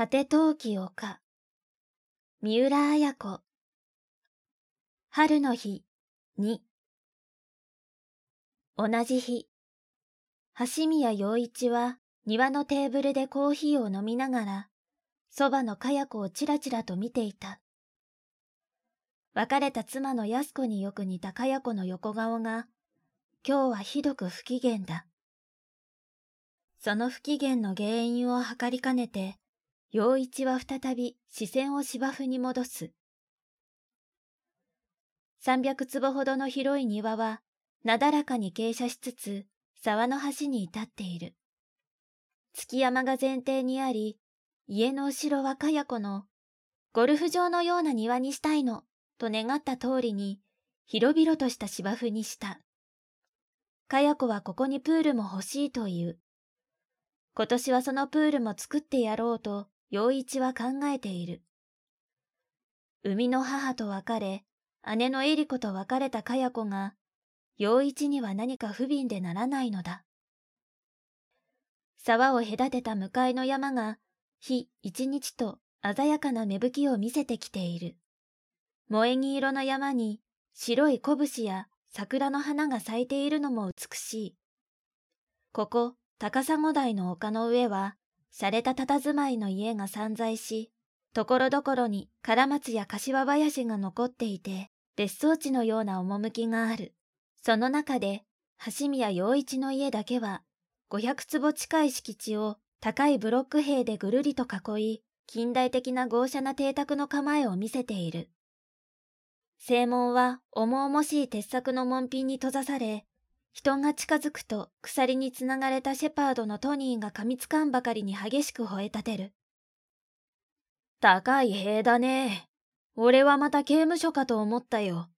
果て陶器丘三浦綾子。春の日に。同じ日。橋宮陽一は庭のテーブルでコーヒーを飲みながらそばのかや子をちらちらと見ていた。別れた妻の安子によく似たかや子の横顔が今日はひどく不機嫌だ。その不機嫌の原因を図りかねて陽一は再び視線を芝生に戻す。三百坪ほどの広い庭は、なだらかに傾斜しつつ、沢の端に至っている。月山が前提にあり、家の後ろはかや子の、ゴルフ場のような庭にしたいの、と願った通りに、広々とした芝生にした。かや子はここにプールも欲しいという。今年はそのプールも作ってやろうと陽一は考えている。生みの母と別れ、姉のエリコと別れたかや子が、陽一には何か不憫でならないのだ。沢を隔てた向かいの山が、日一日と鮮やかな芽吹きを見せてきている。萌え木色の山に白い拳や桜の花が咲いているのも美しい。ここ、高砂台の丘の上は、洒落た佇まいの家が散在し、ところどころに唐松や柏林が残っていて、別荘地のような趣がある。その中で、橋宮陽一の家だけは、500坪近い敷地を高いブロック塀でぐるりと囲い、近代的な豪奢な邸宅の構えを見せている。正門は重々しい鉄柵の門品に閉ざされ、人が近づくと鎖につながれたシェパードのトニーが噛みつかんばかりに激しく吠え立てる。高い塀だね。俺はまた刑務所かと思ったよ。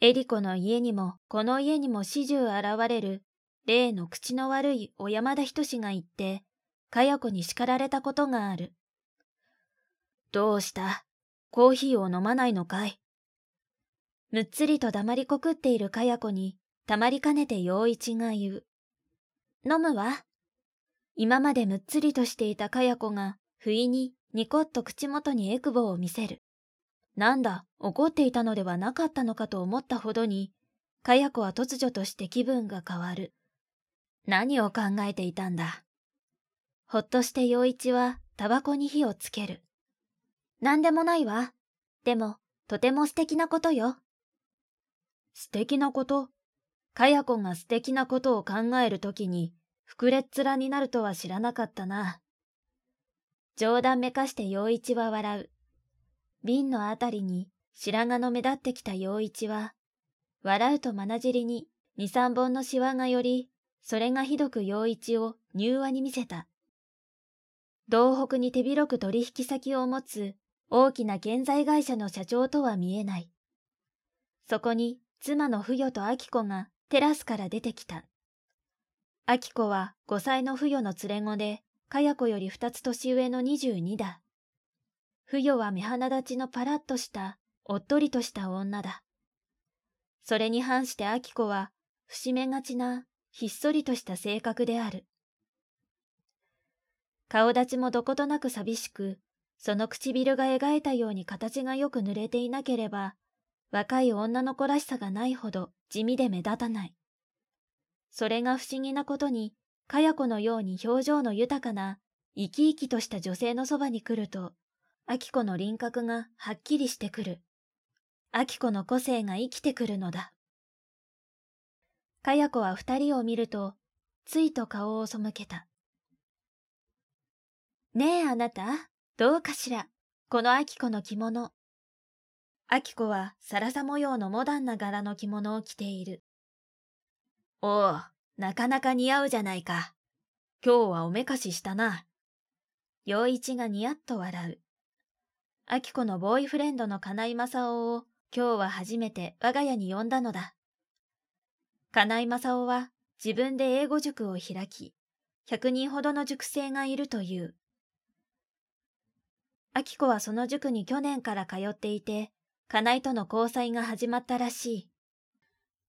エリコの家にもこの家にも始終現れる例の口の悪い小山田仁が言って、かや子に叱られたことがある。どうした？コーヒーを飲まないのかい？むっつりと黙りこくっているかや子にたまりかねて陽一が言う。飲むわ。今までむっつりとしていたかや子が、不意にニコッと口元にエクボを見せる。なんだ、怒っていたのではなかったのかと思ったほどに、かや子は突如として気分が変わる。何を考えていたんだ。ほっとして陽一はタバコに火をつける。なんでもないわ。でも、とても素敵なことよ。素敵なこと？かや子が素敵なことを考えるときに、膨れっ面になるとは知らなかったな。冗談めかして陽一は笑う。瓶のあたりに白髪の目立ってきた陽一は、笑うとまなじりに二三本のシワがより、それがひどく陽一を柔和に見せた。道北に手広く取引先を持つ大きな建材会社の社長とは見えない。そこに妻の不与と明子がテラスから出てきた。アキコは5歳の不与の連れ子で、かや子より2つ年上の22だ。不与は目鼻立ちのパラッとした、おっとりとした女だ。それに反してアキコは、節目がちな、ひっそりとした性格である。顔立ちもどことなく寂しく、その唇が描いたように形がよく濡れていなければ、若い女の子らしさがないほど地味で目立たない。それが不思議なことに、かや子のように表情の豊かな、生き生きとした女性のそばに来ると、あき子の輪郭がはっきりしてくる。あき子の個性が生きてくるのだ。かや子は二人を見ると、ついと顔を背けた。ねえあなた、どうかしら、このあき子の着物。アキコはサラサ模様のモダンな柄の着物を着ている。おう、なかなか似合うじゃないか。今日はおめかししたな。陽一がニヤッと笑う。アキコのボーイフレンドの金井正夫を今日は初めて我が家に呼んだのだ。金井正夫は自分で英語塾を開き、100人ほどの塾生がいるという。アキコはその塾に去年から通っていて、金井との交際が始まったらし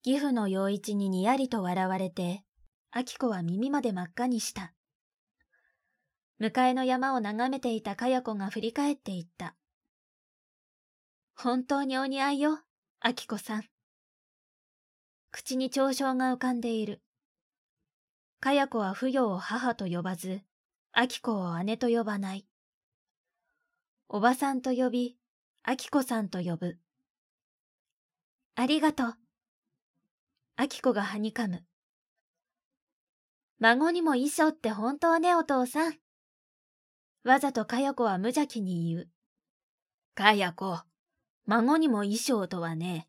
い。義父の陽一ににやりと笑われて、明子は耳まで真っ赤にした。向かいの山を眺めていたかや子が振り返っていった。本当にお似合いよ、あきこさん。口に嘲笑が浮かんでいる。かや子は不与を母と呼ばず、あきこを姉と呼ばない。おばさんと呼び、あきこさんと呼ぶ。ありがとう。あきこがはにかむ。孫にも衣装って本当ね、お父さん。わざとかや子は無邪気に言う。かや子、孫にも衣装とはね、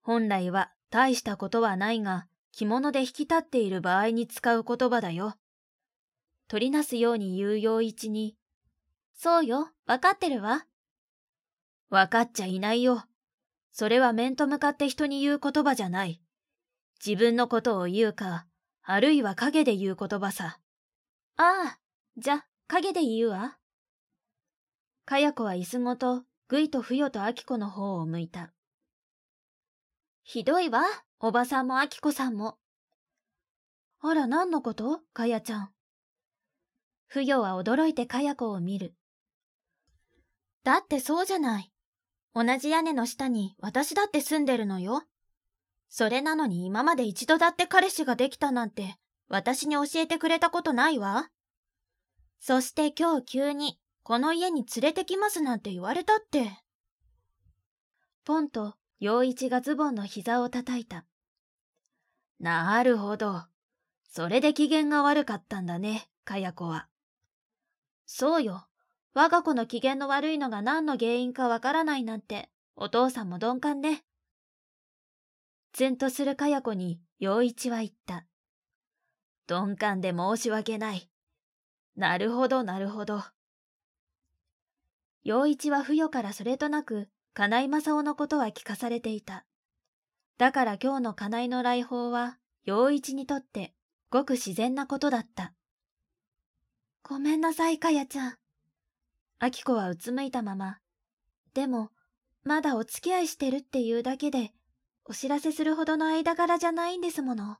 本来は大したことはないが、着物で引き立っている場合に使う言葉だよ。取りなすように言う陽一に、そうよ、わかってるわ。わかっちゃいないよ。それは面と向かって人に言う言葉じゃない。自分のことを言うか、あるいは影で言う言葉さ。ああ、じゃ、影で言うわ。かや子は椅子ごと、ぐいとふよとあきこの方を向いた。ひどいわ、おばさんもあきこさんも。あら、何のこと？かやちゃん。ふよは驚いてかや子を見る。だってそうじゃない。同じ屋根の下に私だって住んでるのよ。それなのに今まで一度だって彼氏ができたなんて私に教えてくれたことないわ。そして今日急にこの家に連れてきますなんて言われたって。ポンと陽一がズボンの膝を叩いた。なるほど。それで機嫌が悪かったんだね、かや子は。そうよ。我が子の機嫌の悪いのが何の原因かわからないなんて、お父さんも鈍感ね。ツンとするかや子に陽一は言った。鈍感で申し訳ない。なるほど、なるほど。陽一は不与からそれとなく、金井正夫のことは聞かされていた。だから今日の金井の来訪は、陽一にとってごく自然なことだった。ごめんなさい、かやちゃん。秋子はうつむいたまま。でも、まだお付き合いしてるっていうだけで、お知らせするほどの間柄じゃないんですもの。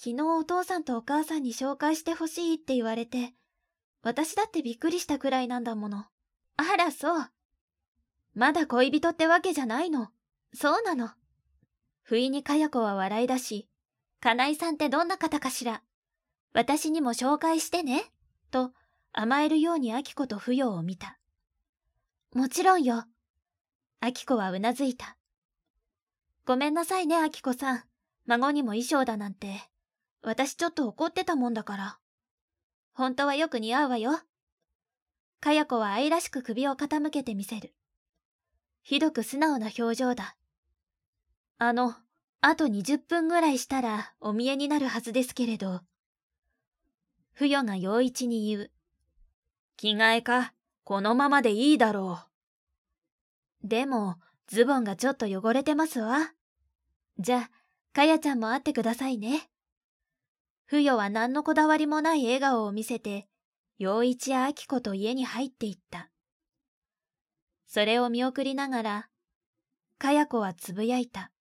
昨日お父さんとお母さんに紹介してほしいって言われて、私だってびっくりしたくらいなんだもの。あら、そう。まだ恋人ってわけじゃないの。そうなの。不意にかや子は笑い出し、金井さんってどんな方かしら。私にも紹介してね。と、甘えるように秋子と不要を見た。もちろんよ。秋子はうなずいた。ごめんなさいね、あきこさん。孫にも衣装だなんて。私ちょっと怒ってたもんだから。本当はよく似合うわよ。かや子は愛らしく首を傾けてみせる。ひどく素直な表情だ。あの、あと20分ぐらいしたらお見えになるはずですけれど。不与が陽一に言う。着替えか、このままでいいだろう。でも、ズボンがちょっと汚れてますわ。じゃあ、かやちゃんも会ってくださいね。ふよは何のこだわりもない笑顔を見せて、陽一やき子と家に入っていった。それを見送りながら、かや子はつぶやいた。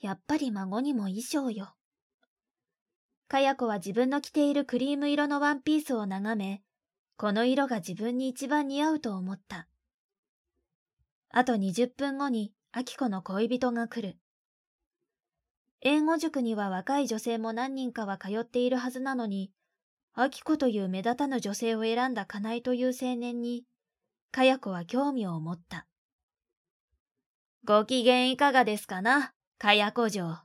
やっぱり孫にも衣装よ。かや子は自分の着ているクリーム色のワンピースを眺め、この色が自分に一番似合うと思った。あと20分後に、あき子の恋人が来る。英語塾には若い女性も何人かは通っているはずなのに、アキコという目立たぬ女性を選んだカナイという青年に、かや子は興味を持った。ご機嫌いかがですかな、かや子城。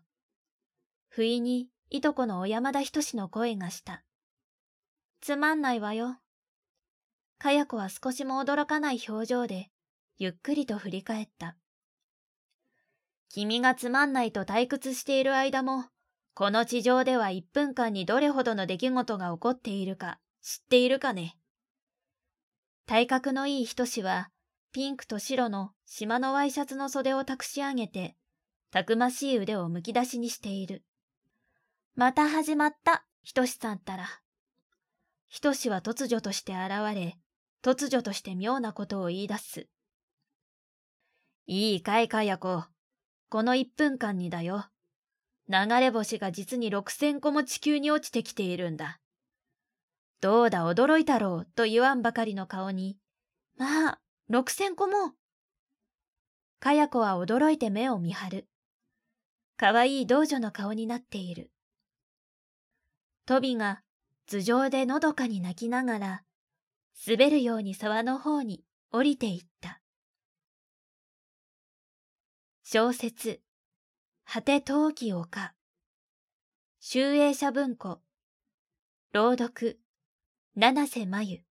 不意に、いとこの小山田仁の声がした。つまんないわよ。かや子は少しも驚かない表情で、ゆっくりと振り返った。君がつまんないと退屈している間も、この地上では1分間にどれほどの出来事が起こっているか知っているかね。体格のいい人しは、ピンクと白の島のワイシャツの袖をたくし上げて、たくましい腕をむき出しにしている。また始まった、ひとしさんったら。ひとしは突如として現れ、突如として妙なことを言い出す。いいかいかや子。この1分間にだよ。流れ星が実に6000個も地球に落ちてきているんだ。どうだ驚いたろうと言わんばかりの顔に、まあ、六千個も。かや子は驚いて目を見張る。かわいい道女の顔になっている。トビが頭上でのどかに泣きながら、滑るように沢の方に降りていった。小説、果て陶器丘。集英社文庫。朗読、七瀬真由。